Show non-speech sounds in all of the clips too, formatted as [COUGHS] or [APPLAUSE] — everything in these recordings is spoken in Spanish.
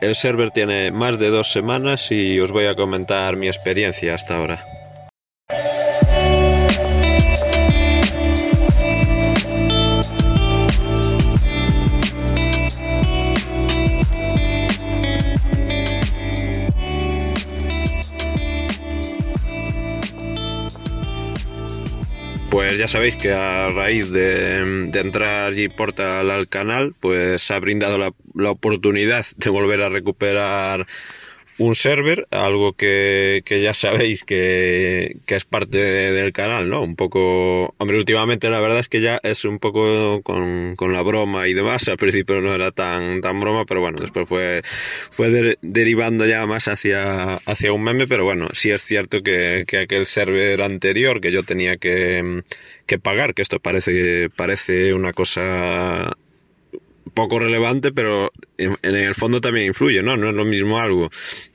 el server tiene más de dos semanas y os voy a comentar mi experiencia hasta ahora. Ya sabéis que a raíz de, entrar allí Portal al canal, pues ha brindado la oportunidad de volver a recuperar un server, algo que, que ya sabéis que, que es parte del canal, ¿no? Un poco, hombre, últimamente la verdad es que ya es un poco con, con la broma y demás, al principio no era tan, tan broma, pero bueno, después fue, fue derivando ya más hacia, hacia un meme, pero bueno, sí es cierto que, que aquel server anterior que yo tenía que, que pagar, que esto parece, parece una cosa poco relevante, pero en, el fondo también influye, ¿no? No es lo mismo algo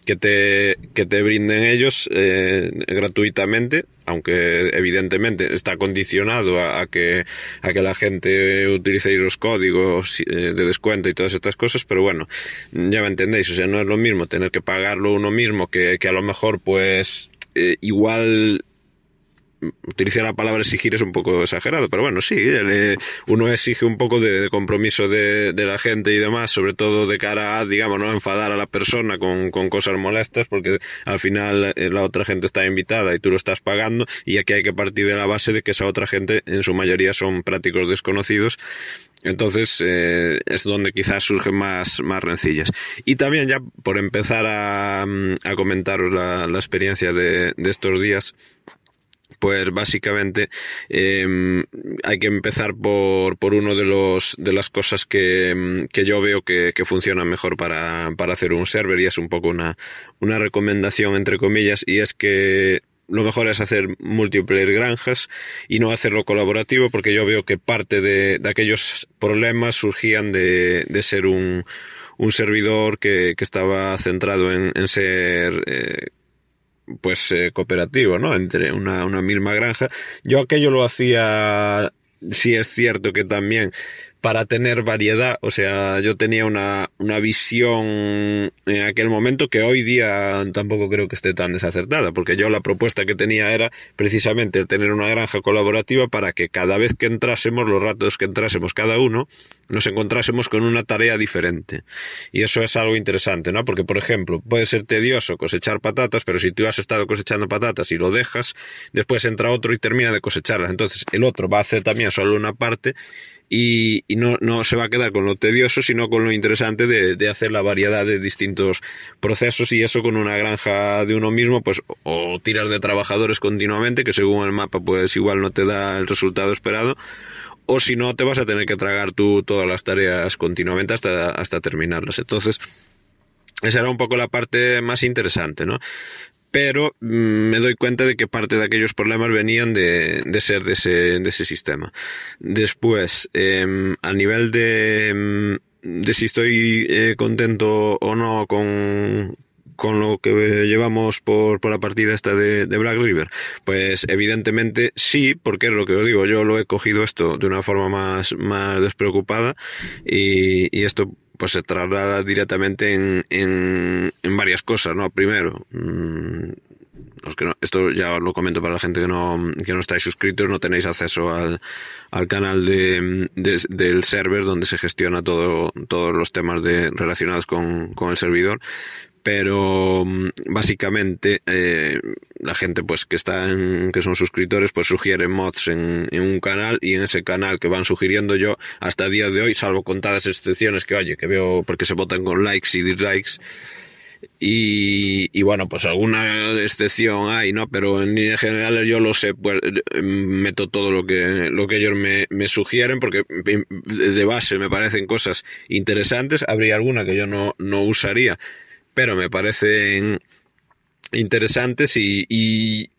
que te, que te brinden ellos eh, gratuitamente, aunque evidentemente está condicionado a, que, a que la gente utilice los códigos eh, de descuento y todas estas cosas, pero bueno, ya me entendéis, o sea, no es lo mismo tener que pagarlo uno mismo que, que a lo mejor pues eh, igual utilizar la palabra exigir es un poco exagerado, pero bueno, sí, uno exige un poco de, compromiso de, la gente y demás, sobre todo de cara a, digamos, no enfadar a la persona con, cosas molestas, porque al final eh, la otra gente está invitada y tú lo estás pagando, y aquí hay que partir de la base de que esa otra gente, en su mayoría, son prácticos desconocidos. Entonces eh, es donde quizás surgen más, más rencillas. Y también ya por empezar a, a comentaros la, experiencia de, de estos días, pues básicamente em, hay que empezar por, por uno de los de las cosas que, em, que yo veo que, que funcionan mejor para, para, hacer un server y es un poco una, una recomendación entre comillas y es que lo mejor es hacer multiplayer granjas y no hacerlo colaborativo porque yo veo que parte de, de aquellos problemas surgían de, de ser un, un servidor que, que estaba centrado en, ser eh, pues eh, cooperativo, ¿no? Entre una, misma granja. Yo aquello lo hacía, sí es cierto que también para tener variedad. O sea, yo tenía una, una visión en aquel momento que hoy día tampoco creo que esté tan desacertada, porque yo la propuesta que tenía era precisamente el tener una granja colaborativa para que cada vez que entrásemos, los ratos que entrásemos cada uno, nos encontrásemos con una tarea diferente. Y eso es algo interesante, ¿no? Porque, por ejemplo, puede ser tedioso cosechar patatas, pero si tú has estado cosechando patatas y lo dejas, después entra otro y termina de cosecharlas. Entonces, el otro va a hacer también solo una parte y, no, no, se va a quedar con lo tedioso, sino con lo interesante de, de, hacer la variedad de distintos procesos y eso con una granja de uno mismo, pues o tiras de trabajadores continuamente, que según el mapa pues igual no te da el resultado esperado, o si no te vas a tener que tragar tú todas las tareas continuamente hasta, hasta terminarlas. Entonces, esa era un poco la parte más interesante, ¿no? Pero mm, me doy cuenta de que parte de aquellos problemas venían de, de ser de ese, de ese sistema. Después, em, a nivel de, em, de si estoy eh, contento o no con, con lo que llevamos por, por la partida esta de, de, Black River? Pues evidentemente sí, porque es lo que os digo, yo lo he cogido esto de una forma más, más despreocupada y, y esto pues se traslada directamente en, en, varias cosas, ¿no? Primero, mmm, los que no, esto ya lo comento para la gente que no, que no estáis suscritos, no tenéis acceso al, al canal de, de, del server donde se gestiona todo, todos los temas de, relacionados con, con el servidor pero mm, básicamente eh, la gente pues que está en, que son suscriptores pues sugiere mods en, un canal y en ese canal que van sugiriendo yo hasta el día de hoy salvo contadas excepciones que oye que veo porque se votan con likes y dislikes y, y, bueno, pues alguna excepción hay, ¿no? Pero en líneas generales yo lo sé, pues meto todo lo que, lo que ellos me, me, sugieren, porque de base me parecen cosas interesantes. Habría alguna que yo no, no usaría, pero me parecen interesantes y, y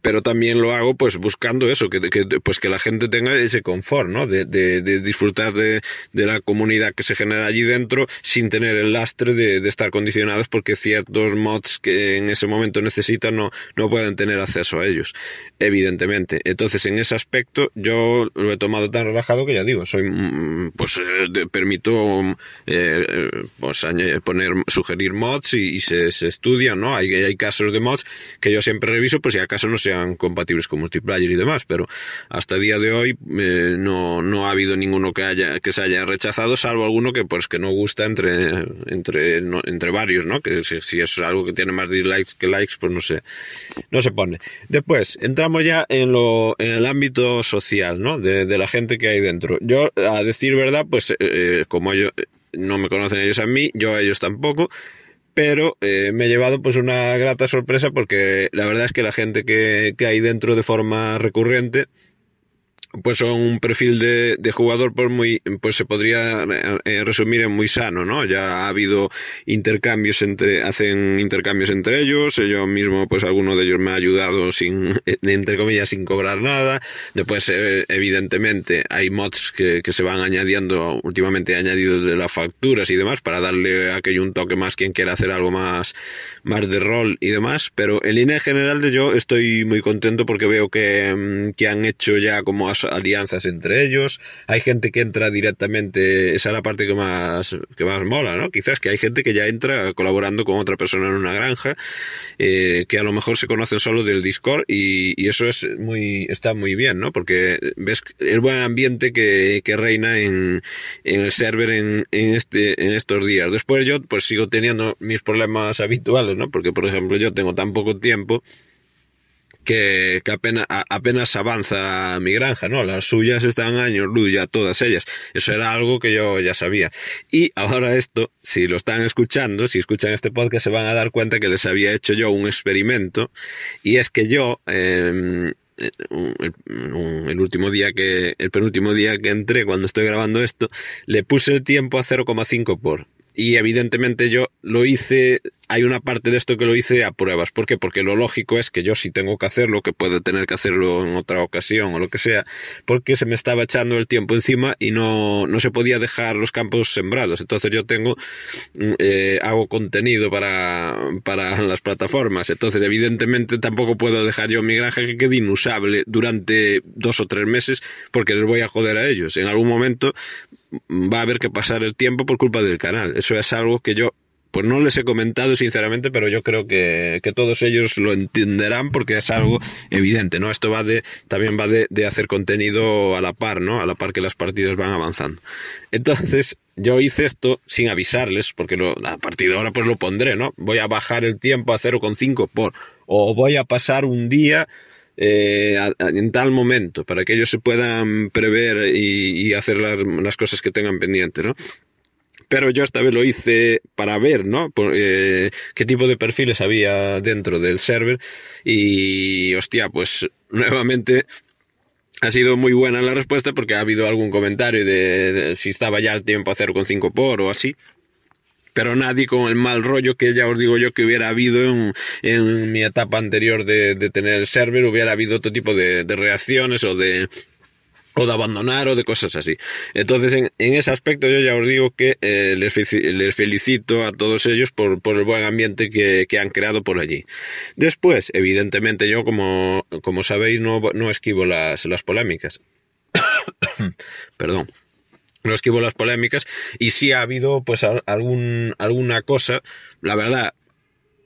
pero también lo hago pues buscando eso, que, que, pues que la gente tenga ese confort, ¿no? De, de, de disfrutar de, de, la comunidad que se genera allí dentro sin tener el lastre de, estar condicionados porque ciertos mods que en ese momento necesitan no, no pueden tener acceso a ellos, evidentemente. Entonces, en ese aspecto, yo lo he tomado tan relajado que ya digo, soy, mm, pues, eh, permito, eh, eh, pues, poner, sugerir mods y, se, se estudian, ¿no? Hay, hay casos de mods que yo siempre reviso, pues si acaso no sean compatibles con multiplayer y demás, pero hasta día de hoy eh, no, no ha habido ninguno que haya que se haya rechazado, salvo alguno que pues que no gusta entre entre no, entre varios, ¿no? Que si, es algo que tiene más dislikes que likes, pues no sé, no se pone. Después entramos ya en lo en el ámbito social, ¿no? De, la gente que hay dentro. Yo a decir verdad, pues eh, como ellos no me conocen ellos a mí, yo a ellos tampoco pero eh, me he llevado pues una grata sorpresa porque la verdad es que la gente que, que hay dentro de forma recurrente pues son un perfil de, de, jugador pues muy pues se podría eh, resumir en muy sano no ya ha habido intercambios entre hacen intercambios entre ellos yo mismo pues alguno de ellos me ha ayudado sin [LAUGHS] entre comillas sin cobrar nada. Después eh, evidentemente hay mods que, que, se van añadiendo últimamente añadidos de las facturas y demás para darle aquello un toque más quien quiera hacer algo más más de rol y demás pero en línea general de yo estoy muy contento porque veo que, mm, que han hecho ya como alianzas entre ellos, hay gente que entra directamente, esa es la parte que más, que más mola, ¿no? Quizás que hay gente que ya entra colaborando con otra persona en una granja, eh, que a lo mejor se conocen solo del Discord y, eso es muy, está muy bien, ¿no? Porque ves el buen ambiente que, que reina en, en, el server en, en, este, en estos días. Después yo pues sigo teniendo mis problemas habituales, ¿no? Porque por ejemplo yo tengo tan poco tiempo que, que apenas, apenas avanza mi granja, ¿no? Las suyas están años luz ya todas ellas. Eso era algo que yo ya sabía. Y ahora esto, si lo están escuchando, si escuchan este podcast, se van a dar cuenta que les había hecho yo un experimento. Y es que yo, eh, el, el, último día que, el penúltimo día que entré cuando estoy grabando esto, le puse el tiempo a 0,5 por. Y evidentemente yo lo hice hay una parte de esto que lo hice a pruebas. ¿Por qué? Porque lo lógico es que yo si tengo que hacerlo, que puedo tener que hacerlo en otra ocasión o lo que sea, porque se me estaba echando el tiempo encima y no, no se podía dejar los campos sembrados. Entonces yo tengo, eh, hago contenido para, para las plataformas. Entonces evidentemente tampoco puedo dejar yo mi granja que quede inusable durante dos o tres meses porque les voy a joder a ellos. En algún momento va a haber que pasar el tiempo por culpa del canal. Eso es algo que yo pues no les he comentado sinceramente, pero yo creo que, que, todos ellos lo entenderán porque es algo evidente, ¿no? Esto va de, también va de, de, hacer contenido a la par, ¿no? A la par que las partidas van avanzando. Entonces, yo hice esto sin avisarles, porque a partir de ahora pues lo pondré, ¿no? Voy a bajar el tiempo a 0,5 por, o voy a pasar un día eh, en tal momento, para que ellos se puedan prever y, y hacer las, las cosas que tengan pendientes, ¿no? Pero yo esta vez lo hice para ver, ¿no? Por, eh, qué tipo de perfiles había dentro del server y, hostia, pues [LAUGHS] nuevamente ha sido muy buena la respuesta porque ha habido algún comentario de, si estaba ya el tiempo a 0,5 por o así pero nadie con el mal rollo que ya os digo yo que hubiera habido en, mi etapa anterior de, tener el server, hubiera habido otro tipo de reacciones o de, o de abandonar o de cosas así. Entonces, en, en ese aspecto yo ya os digo que eh, les, felicito a todos ellos por, el buen ambiente que, han creado por allí. Después, evidentemente yo, como, como sabéis, no, no esquivo las, las polémicas. [COUGHS] Perdón. No esquivo las polémicas y sí ha habido pues algún, alguna cosa, la verdad,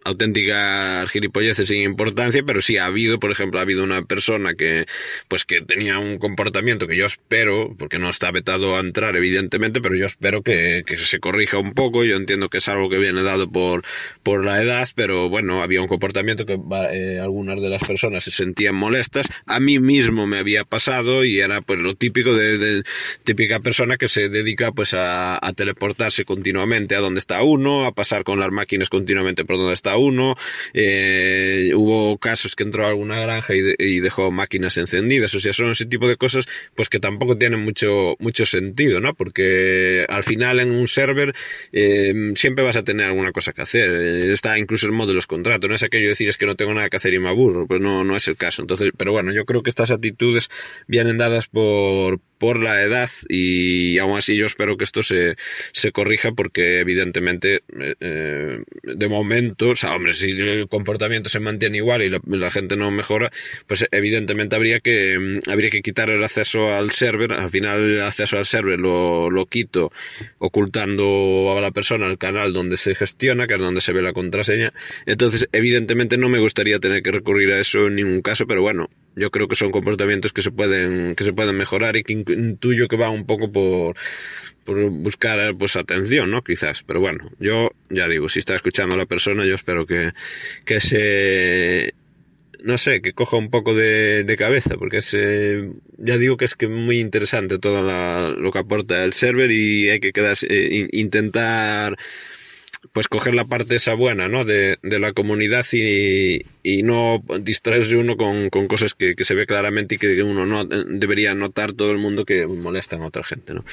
auténticas gilipolleces sin importancia, pero sí ha habido, por ejemplo, ha habido una persona que, pues que tenía un comportamiento que yo espero, porque no está vetado a entrar, evidentemente, pero yo espero que, se corrija un poco. Yo entiendo que es algo que viene dado por, por la edad, pero bueno, había un comportamiento que eh, algunas de las personas se sentían molestas. A mí mismo me había pasado y era pues lo típico de, de típica persona que se dedica pues a, a teleportarse continuamente a donde está uno, a pasar con las máquinas continuamente por donde está uno, eh, hubo casos que entró a alguna granja y, dejó máquinas encendidas, o sea, son ese tipo de cosas pues que tampoco tienen mucho, mucho sentido, ¿no? Porque al final en un server eh, siempre vas a tener alguna cosa que hacer, está incluso el modo de los contratos, no es aquello de decir es que no tengo nada que hacer y me aburro, pues no, no es el caso. Entonces, pero bueno, yo creo que estas actitudes vienen dadas por, por la edad y aún así yo espero que esto se, se corrija porque evidentemente eh, eh, de momento, o sea, hombre, si el comportamiento se mantiene igual y la, gente no mejora, pues evidentemente habría que, mm, habría que quitar el acceso al server, al final el acceso al server lo, lo quito ocultando a la persona el canal donde se gestiona, que es donde se ve la contraseña, entonces evidentemente no me gustaría tener que recurrir a eso en ningún caso, pero bueno, yo creo que son comportamientos que se pueden, que se pueden mejorar y que intuyo que va un poco por, por buscar pues atención, ¿no? Quizás. Pero bueno, yo ya digo, si está escuchando a la persona, yo espero que, que se no sé, que coja un poco de, de cabeza, porque es, eh, ya digo que es que muy interesante todo lo que aporta el server y hay que quedar, eh, intentar pues coger la parte esa buena, ¿no? De, de la comunidad y, y, no distraerse uno con, con cosas que, que, se ve claramente y que uno no debería notar todo el mundo que molestan a otra gente, ¿no?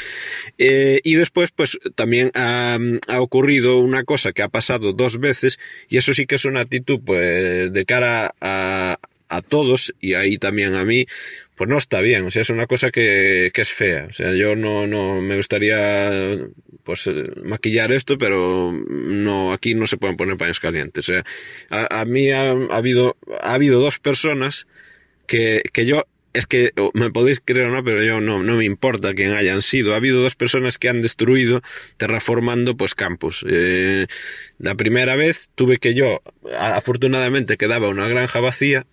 Eh, y después, pues también ha, ha, ocurrido una cosa que ha pasado dos veces y eso sí que es una actitud, pues, de cara a, a todos y ahí también a mí, pues no está bien, o sea, es una cosa que, que es fea, o sea, yo no, no me gustaría pues eh, maquillar esto, pero no, aquí no se pueden poner paños calientes, o sea, a, mí ha, ha, habido, ha habido dos personas que, que yo es que me podéis creer o no, pero yo no, no me importa quién hayan sido. Ha habido dos personas que han destruido terraformando pues campos. Eh, la primera vez tuve que yo, afortunadamente quedaba una granja vacía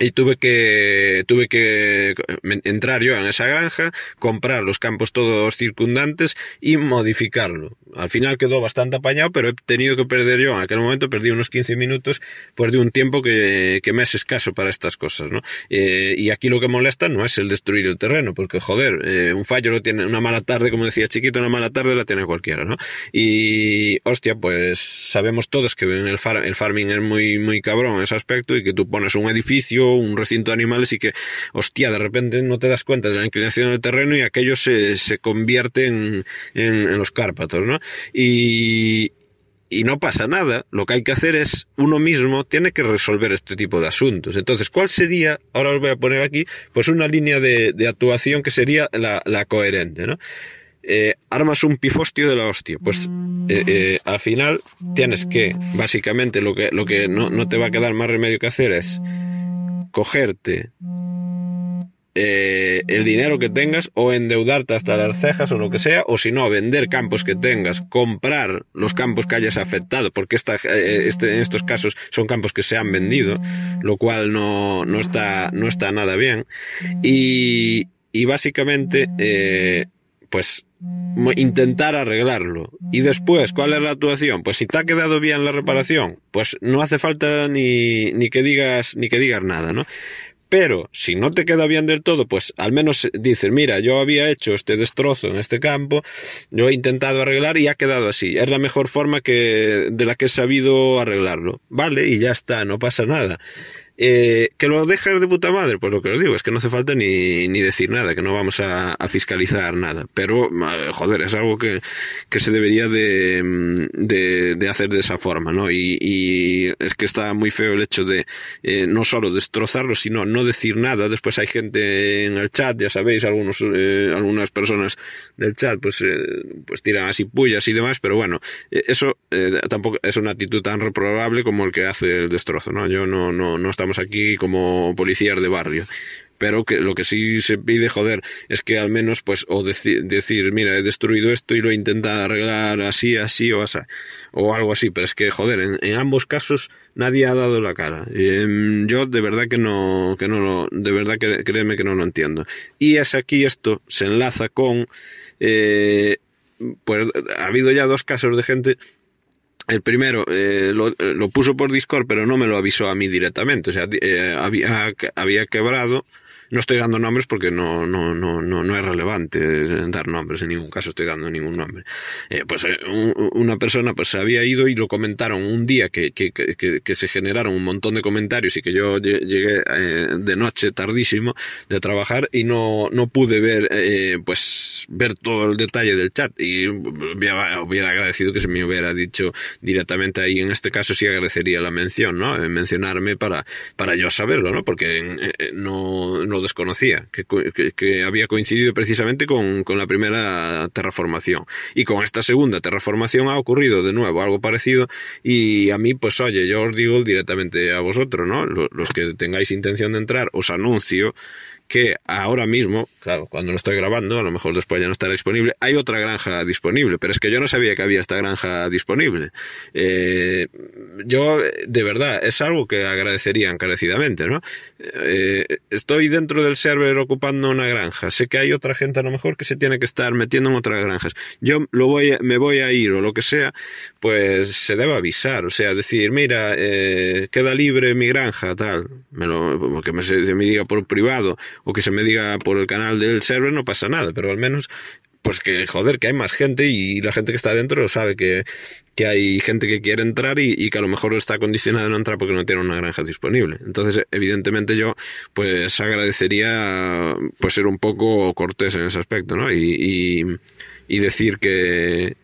y tuve que tuve que entrar yo en esa granja, comprar los campos todos circundantes y modificarlo. Al final quedó bastante apañado, pero he tenido que perder yo en aquel momento, perdí unos 15 minutos, pues de un tiempo que, que me es escaso para estas cosas, ¿no? Eh, y aquí lo que molesta no es el destruir el terreno, porque joder, eh, un fallo lo tiene, una mala tarde, como decía chiquito, una mala tarde la tiene cualquiera, ¿no? Y hostia, pues sabemos todos que el, far, el farming es muy, muy cabrón en ese aspecto y que tú pones un edificio, un recinto de animales y que, hostia, de repente no te das cuenta de la inclinación del terreno y aquello se, se convierte en, los Cárpatos, ¿no? Y, y no pasa nada. Lo que hay que hacer es uno mismo tiene que resolver este tipo de asuntos. Entonces, ¿cuál sería? Ahora os voy a poner aquí, pues una línea de, de actuación que sería la, la coherente, ¿no? Eh, armas un pifostio de la hostia. Pues eh, eh, al final tienes que, básicamente, lo que, lo que no, no te va a quedar más remedio que hacer es cogerte eh, el dinero que tengas o endeudarte hasta las cejas o lo que sea, o si no, vender campos que tengas, comprar los campos que hayas afectado, porque esta, eh, este, en estos casos son campos que se han vendido, lo cual no, no, está, no está nada bien. Y, y básicamente, eh, pues intentar arreglarlo. Y después, ¿cuál es la actuación? Pues si te ha quedado bien la reparación, pues no hace falta ni, ni que digas, ni que digas nada, ¿no? Pero si no te queda bien del todo, pues al menos dices, mira, yo había hecho este destrozo en este campo, yo he intentado arreglar y ha quedado así. Es la mejor forma que de la que he sabido arreglarlo. Vale, y ya está, no pasa nada. Eh, ¿Que lo dejas de puta madre? Pues lo que os digo es que no hace falta ni, ni decir nada, que no vamos a, a fiscalizar nada. Pero, joder, es algo que, que se debería de, de, de, hacer de esa forma, ¿no? Y, y, es que está muy feo el hecho de eh, no solo destrozarlo, sino no decir nada. Después hay gente en el chat, ya sabéis, algunos, eh, algunas personas del chat, pues, eh, pues tiran así pullas y demás, pero bueno, eh, eso tampoco es una actitud tan reprobable como el que hace el destrozo, ¿no? Yo no, no, no estamos aquí como policías de barrio pero que lo que sí se pide, joder, es que al menos, pues, o deci decir, mira, he destruido esto y lo he intentado arreglar así, así o así, o algo así, pero es que, joder, en, ambos casos nadie ha dado la cara. Eh, yo de verdad que no, que no lo, de verdad que créeme que no lo entiendo. Y es aquí esto se enlaza con, eh, pues, ha habido ya dos casos de gente el primero eh, lo, lo, puso por Discord, pero no me lo avisó a mí directamente. O sea, eh, había quebrado no estoy dando nombres porque no, no, no, no, no es relevante dar nombres, en ningún caso estoy dando ningún nombre. Eh, pues eh, una persona pues había ido y lo comentaron un día que, que, que, que, se generaron un montón de comentarios y que yo llegué eh, de noche tardísimo de trabajar y no, no pude ver eh, pues ver todo el detalle del chat y hubiera, hubiera agradecido que se me hubiera dicho directamente ahí en este caso sí agradecería la mención, ¿no? mencionarme para, para yo saberlo, ¿no? Porque no, no desconocía que, había coincidido precisamente con, con la primera terraformación. Y con esta segunda terraformación ha ocurrido de nuevo algo parecido y a mí pues oye yo os digo directamente a vosotros no los que tengáis intención de entrar os anuncio que ahora mismo, claro, cuando lo estoy grabando, a lo mejor después ya no estará disponible, hay otra granja disponible, pero es que yo no sabía que había esta granja disponible. Eh, yo, de verdad, es algo que agradecería encarecidamente, ¿no? Eh, estoy dentro del server ocupando una granja, sé que hay otra gente a lo mejor que se tiene que estar metiendo en otras granjas. Yo lo voy, me voy a ir o lo que sea, pues se debe avisar, o sea, decir, mira, eh, queda libre mi granja, tal, me lo, que me, me diga por privado, o que se me diga por el canal del server, no pasa nada, pero al menos pues que joder, que hay más gente y la gente que está dentro sabe que, que hay gente que quiere entrar y, que a lo mejor está condicionada a no entrar porque no tiene una granja disponible. Entonces, evidentemente yo pues agradecería pues ser un poco cortés en ese aspecto, ¿no? Y, y, decir que,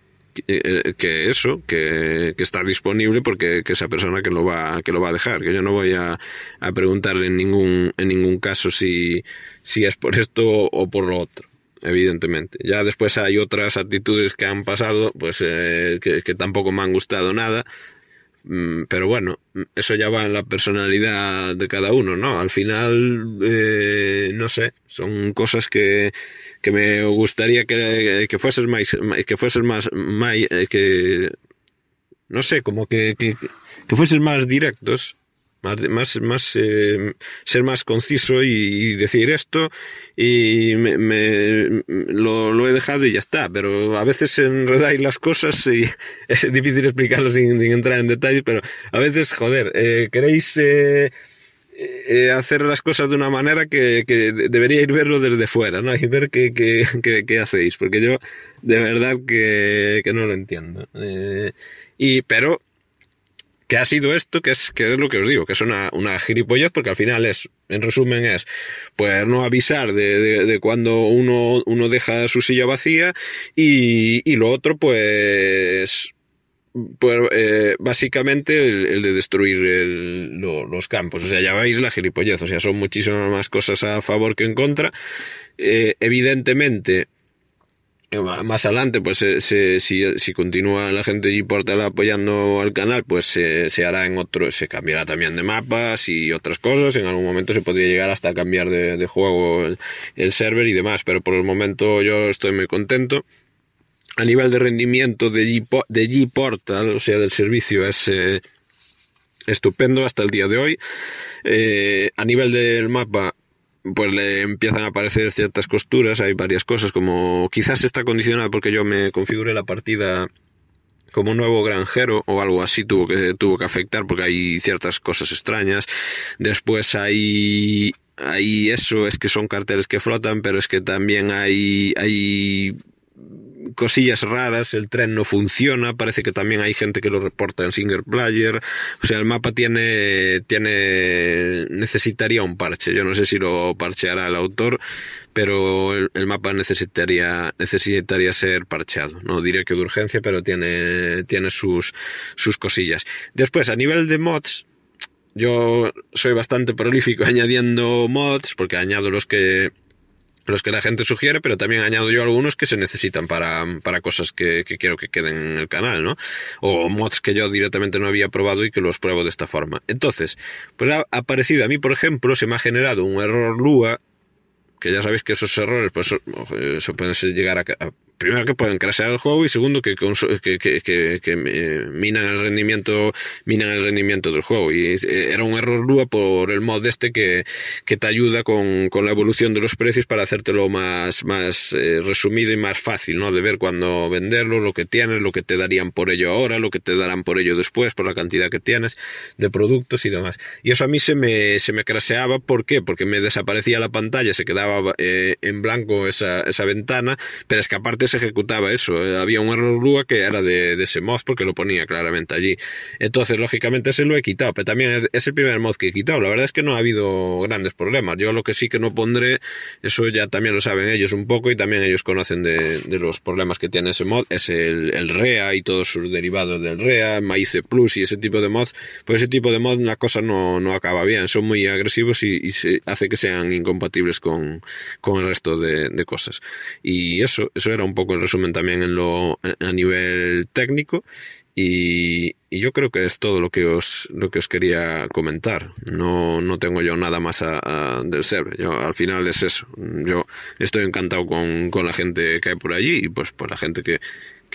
que eso, que, que, está disponible porque que esa persona que lo va, que lo va a dejar, que yo no voy a, a preguntarle en ningún, en ningún caso si, si es por esto o por lo otro evidentemente. Ya después hay otras actitudes que han pasado, pues eh, que, tampoco me han gustado nada, pero bueno, eso ya va en la personalidad de cada uno, ¿no? Al final, eh, no sé, son cosas que, que me gustaría que, que fueses más, que fueses más eh, que, no sé, como que, que, que fueses más directos más, más, eh, ser más conciso y, decir esto y me, lo, he dejado y ya está, pero a veces enredáis las cosas y [LAUGHS] es difícil explicarlo sin, entrar en detalles, pero a veces, joder, eh, queréis... Eh, hacer las cosas de una manera que, que deberíais verlo desde fuera, ¿no? Y ver qué, qué, qué, hacéis, porque yo de verdad que, no lo entiendo. y, pero que ha sido esto, que es, que es lo que os digo, que es una, una gilipollez, porque al final es, en resumen es, pues no avisar de, de, cuando uno, uno deja su silla vacía y, y lo otro, pues, pues eh, básicamente el, de destruir el, los campos. O sea, ya veis la gilipollez, o sea, son muchísimas más cosas a favor que en contra. Eh, evidentemente, más adelante, pues eh, si, si, continúa la gente de Portal apoyando al canal, pues se hará en otro, se cambiará también de mapas y otras cosas. En algún momento se podría llegar hasta cambiar de, juego el, server y demás, pero por el momento yo estoy muy contento. A nivel de rendimiento de G, de Portal, o sea, del servicio, es eh, estupendo hasta el día de hoy. a nivel del mapa, pues le empiezan a aparecer ciertas costuras, hay varias cosas, como quizás está condicionada porque yo me configuré la partida como nuevo granjero o algo así tuvo que, tuvo que afectar porque hay ciertas cosas extrañas. Después hay, hay eso, es que son carteles que flotan, pero es que también hay, hay cosillas raras, el tren no funciona, parece que también hay gente que lo reporta en single player, o sea, el mapa tiene, tiene, necesitaría un parche, yo no sé si lo parcheará el autor, pero el, mapa necesitaría, necesitaría ser parcheado, no diré que de urgencia, pero tiene, tiene sus, sus cosillas. Después, a nivel de mods, yo soy bastante prolífico [LAUGHS] añadiendo mods, porque añado los que los que la gente sugiere, pero también añado yo algunos que se necesitan para, para cosas que, que, quiero que queden en el canal, ¿no? O mods que yo directamente no había probado y que los pruebo de esta forma. Entonces, pues ha aparecido a mí, por ejemplo, se me ha generado un error Lua, que ya sabéis que esos errores pues eh, se pueden llegar a, primero que pueden crashear el juego y segundo que, que, que, que, minan el rendimiento minan el rendimiento del juego y eh, era un error Lua por el mod este que, que te ayuda con, con la evolución de los precios para hacértelo más, más eh, resumido y más fácil, ¿no? De ver cuándo venderlo, lo que tienes, lo que te darían por ello ahora, lo que te darán por ello después, por la cantidad que tienes de productos y demás. Y eso a mí se me, se me craseaba, ¿por qué? Porque me desaparecía la pantalla, se quedaba eh, en blanco esa, esa ventana, pero es que aparte se ejecutaba eso. Eh, había un error Lua que era de, de ese mod porque lo ponía claramente allí. Entonces, lógicamente, se lo he quitado, pero también es el primer mod que he quitado. La verdad es que no ha habido grandes problemas. Yo lo que sí que no pondré, eso ya también lo saben ellos un poco y también ellos conocen de, de los problemas que tiene ese mod, es el, el, REA y todos sus derivados del REA, Maize Plus y ese tipo de mods. Pues ese tipo de mod la cosa no, no acaba bien, son muy agresivos y, y se hace que sean incompatibles con, con el resto de, de, cosas. Y eso, eso era un poco el resumen también en lo, a nivel técnico. Y, y, yo creo que es todo lo que os, lo que os quería comentar. No, no tengo yo nada más a, del server. Yo, al final es eso. Yo estoy encantado con, con la gente que hay por allí y pues por la gente que,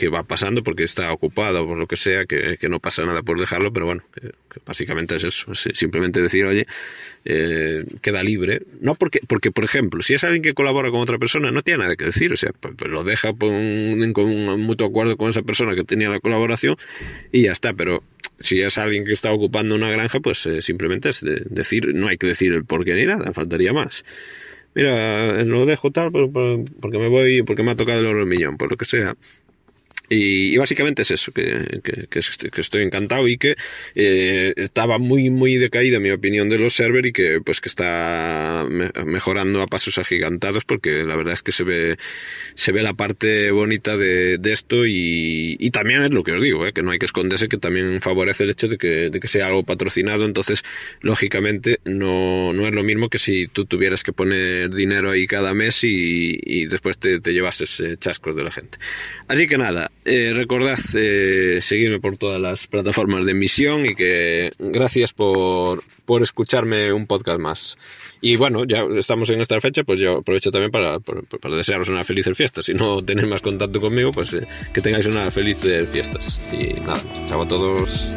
que va pasando porque está ocupado por lo que sea, que, no pasa nada por dejarlo, pero bueno, que, básicamente es eso, es simplemente decir, oye, eh, queda libre, no porque, porque, por ejemplo, si es alguien que colabora con otra persona, no tiene nada que decir, o sea, pues, pues lo deja con un, mutuo acuerdo con esa persona que tenía la colaboración y ya está, pero si es alguien que está ocupando una granja, pues eh, simplemente es de, decir, no hay que decir el por qué ni nada, faltaría más mira, lo dejo tal porque me voy, porque me ha tocado el oro millón, por lo que sea. Y, y, básicamente es eso, que, que, que, estoy encantado y que eh, estaba muy, muy decaída mi opinión de los servers y que pues que está mejorando a pasos agigantados porque la verdad es que se ve, se ve la parte bonita de, de esto y, y, también es lo que os digo, eh, que no hay que esconderse, que también favorece el hecho de que, de que sea algo patrocinado, entonces lógicamente no, no es lo mismo que si tú tuvieras que poner dinero ahí cada mes y, y después te, te llevases chascos de la gente. Así que nada, eh, recordad eh, seguirme por todas las plataformas de emisión y que gracias por, por, escucharme un podcast más. Y bueno, ya estamos en esta fecha, pues yo aprovecho también para, para, desearos una feliz fiesta. Si no tenéis más contacto conmigo, pues eh, que tengáis una feliz fiestas. Y nada, chao a todos.